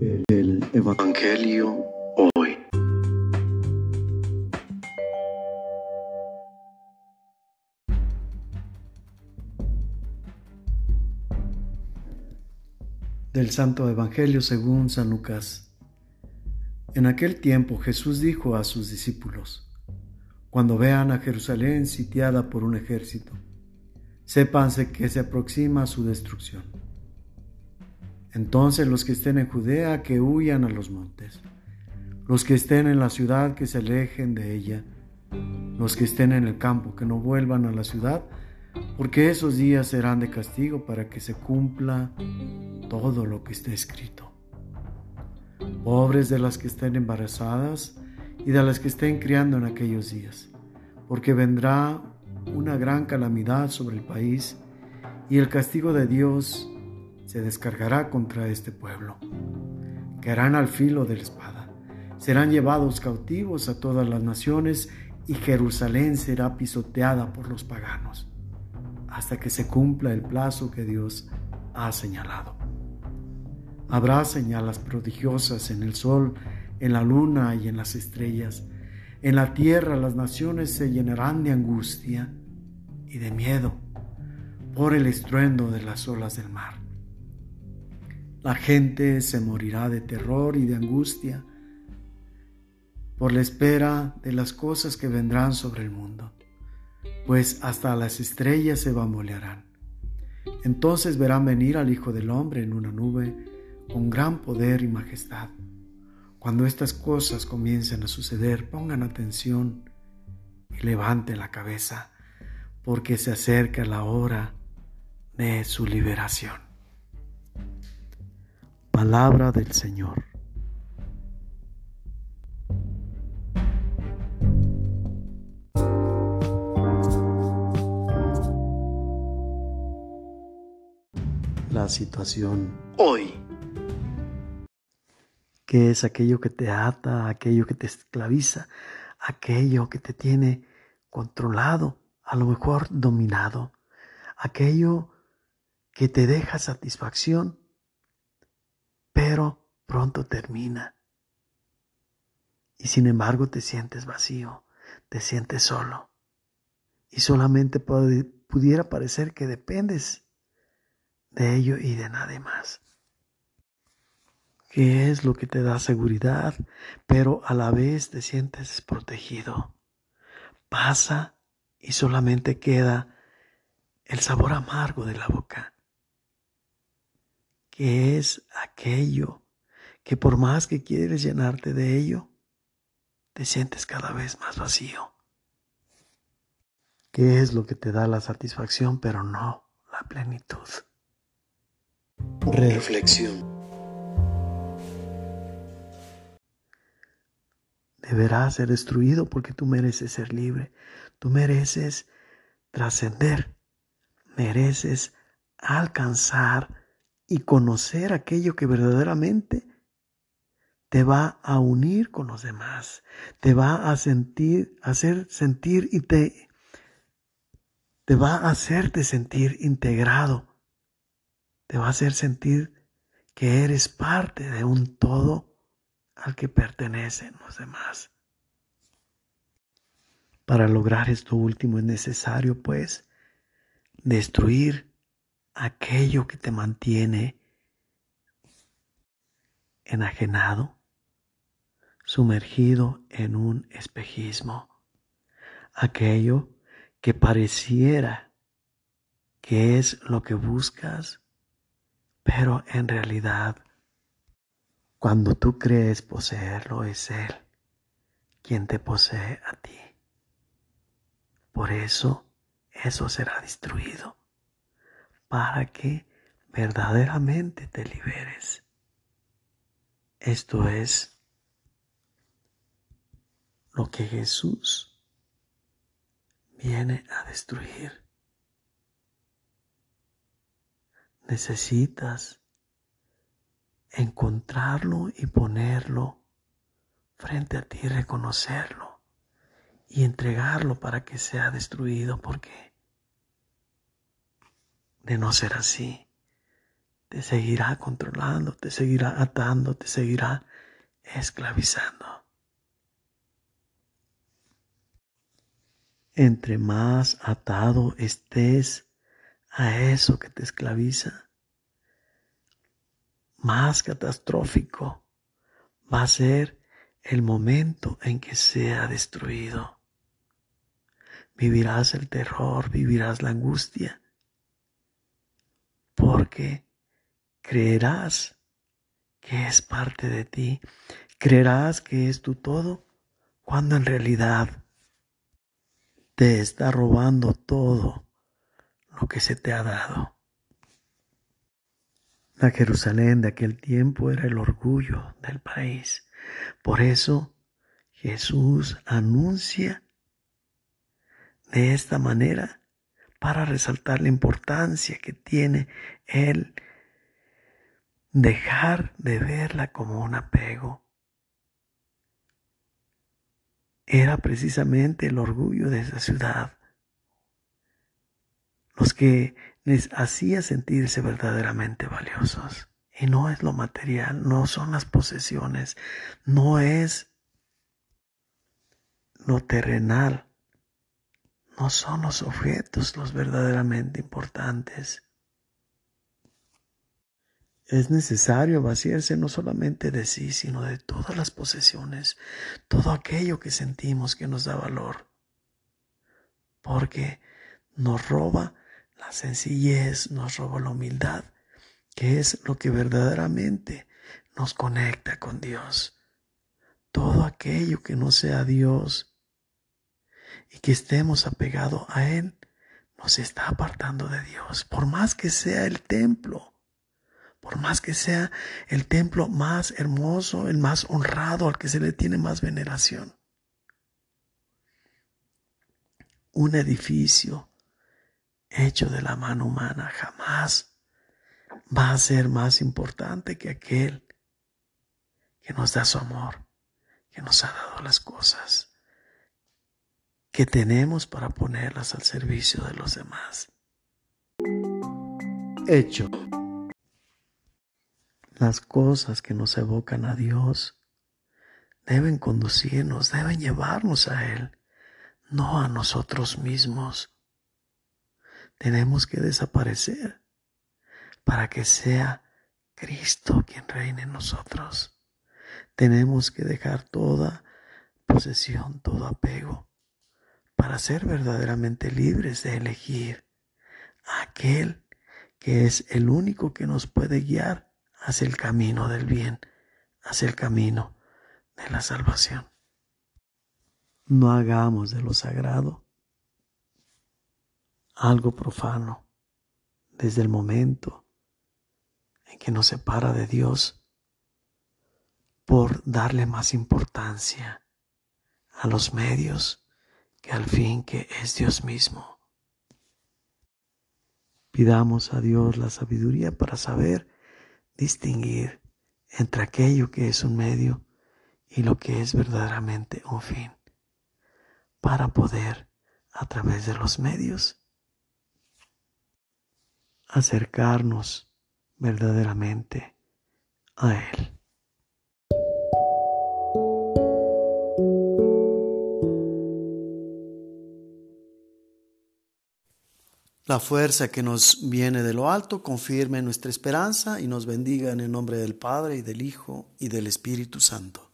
El Evangelio hoy. Del Santo Evangelio según San Lucas. En aquel tiempo Jesús dijo a sus discípulos, Cuando vean a Jerusalén sitiada por un ejército, sépanse que se aproxima su destrucción. Entonces los que estén en Judea que huyan a los montes, los que estén en la ciudad que se alejen de ella, los que estén en el campo que no vuelvan a la ciudad, porque esos días serán de castigo para que se cumpla todo lo que esté escrito. Pobres de las que estén embarazadas y de las que estén criando en aquellos días, porque vendrá una gran calamidad sobre el país y el castigo de Dios se descargará contra este pueblo. Caerán al filo de la espada, serán llevados cautivos a todas las naciones y Jerusalén será pisoteada por los paganos, hasta que se cumpla el plazo que Dios ha señalado. Habrá señales prodigiosas en el sol, en la luna y en las estrellas. En la tierra las naciones se llenarán de angustia y de miedo por el estruendo de las olas del mar. La gente se morirá de terror y de angustia por la espera de las cosas que vendrán sobre el mundo, pues hasta las estrellas se bambolearán. Entonces verán venir al Hijo del Hombre en una nube con gran poder y majestad. Cuando estas cosas comiencen a suceder, pongan atención y levanten la cabeza, porque se acerca la hora de su liberación. Palabra del Señor. La situación hoy. ¿Qué es aquello que te ata, aquello que te esclaviza, aquello que te tiene controlado, a lo mejor dominado, aquello que te deja satisfacción pero pronto termina. Y sin embargo te sientes vacío, te sientes solo. Y solamente pudiera parecer que dependes de ello y de nadie más. ¿Qué es lo que te da seguridad, pero a la vez te sientes desprotegido? Pasa y solamente queda el sabor amargo de la boca que es aquello que por más que quieres llenarte de ello, te sientes cada vez más vacío. ¿Qué es lo que te da la satisfacción, pero no la plenitud? Reflexión. Deberá ser destruido porque tú mereces ser libre, tú mereces trascender, mereces alcanzar y conocer aquello que verdaderamente te va a unir con los demás, te va a sentir, hacer sentir y te, te va a hacerte sentir integrado, te va a hacer sentir que eres parte de un todo al que pertenecen los demás. Para lograr esto último es necesario, pues, destruir aquello que te mantiene enajenado, sumergido en un espejismo, aquello que pareciera que es lo que buscas, pero en realidad cuando tú crees poseerlo es Él quien te posee a ti. Por eso eso será destruido para que verdaderamente te liberes. Esto es lo que Jesús viene a destruir. Necesitas encontrarlo y ponerlo frente a ti, reconocerlo y entregarlo para que sea destruido porque de no ser así, te seguirá controlando, te seguirá atando, te seguirá esclavizando. Entre más atado estés a eso que te esclaviza, más catastrófico va a ser el momento en que sea destruido. Vivirás el terror, vivirás la angustia, porque creerás que es parte de ti, creerás que es tu todo, cuando en realidad te está robando todo lo que se te ha dado. La Jerusalén de aquel tiempo era el orgullo del país. Por eso Jesús anuncia de esta manera para resaltar la importancia que tiene el dejar de verla como un apego. Era precisamente el orgullo de esa ciudad los que les hacía sentirse verdaderamente valiosos. Y no es lo material, no son las posesiones, no es lo terrenal, no son los objetos los verdaderamente importantes. Es necesario vaciarse no solamente de sí, sino de todas las posesiones, todo aquello que sentimos que nos da valor, porque nos roba la sencillez nos roba la humildad, que es lo que verdaderamente nos conecta con Dios. Todo aquello que no sea Dios y que estemos apegados a Él, nos está apartando de Dios. Por más que sea el templo, por más que sea el templo más hermoso, el más honrado, al que se le tiene más veneración. Un edificio hecho de la mano humana jamás va a ser más importante que aquel que nos da su amor, que nos ha dado las cosas que tenemos para ponerlas al servicio de los demás. Hecho. Las cosas que nos evocan a Dios deben conducirnos, deben llevarnos a Él, no a nosotros mismos tenemos que desaparecer para que sea Cristo quien reine en nosotros. Tenemos que dejar toda posesión, todo apego, para ser verdaderamente libres de elegir a aquel que es el único que nos puede guiar hacia el camino del bien, hacia el camino de la salvación. No hagamos de lo sagrado algo profano desde el momento en que nos separa de Dios por darle más importancia a los medios que al fin que es Dios mismo. Pidamos a Dios la sabiduría para saber distinguir entre aquello que es un medio y lo que es verdaderamente un fin, para poder, a través de los medios, acercarnos verdaderamente a Él. La fuerza que nos viene de lo alto confirme nuestra esperanza y nos bendiga en el nombre del Padre y del Hijo y del Espíritu Santo.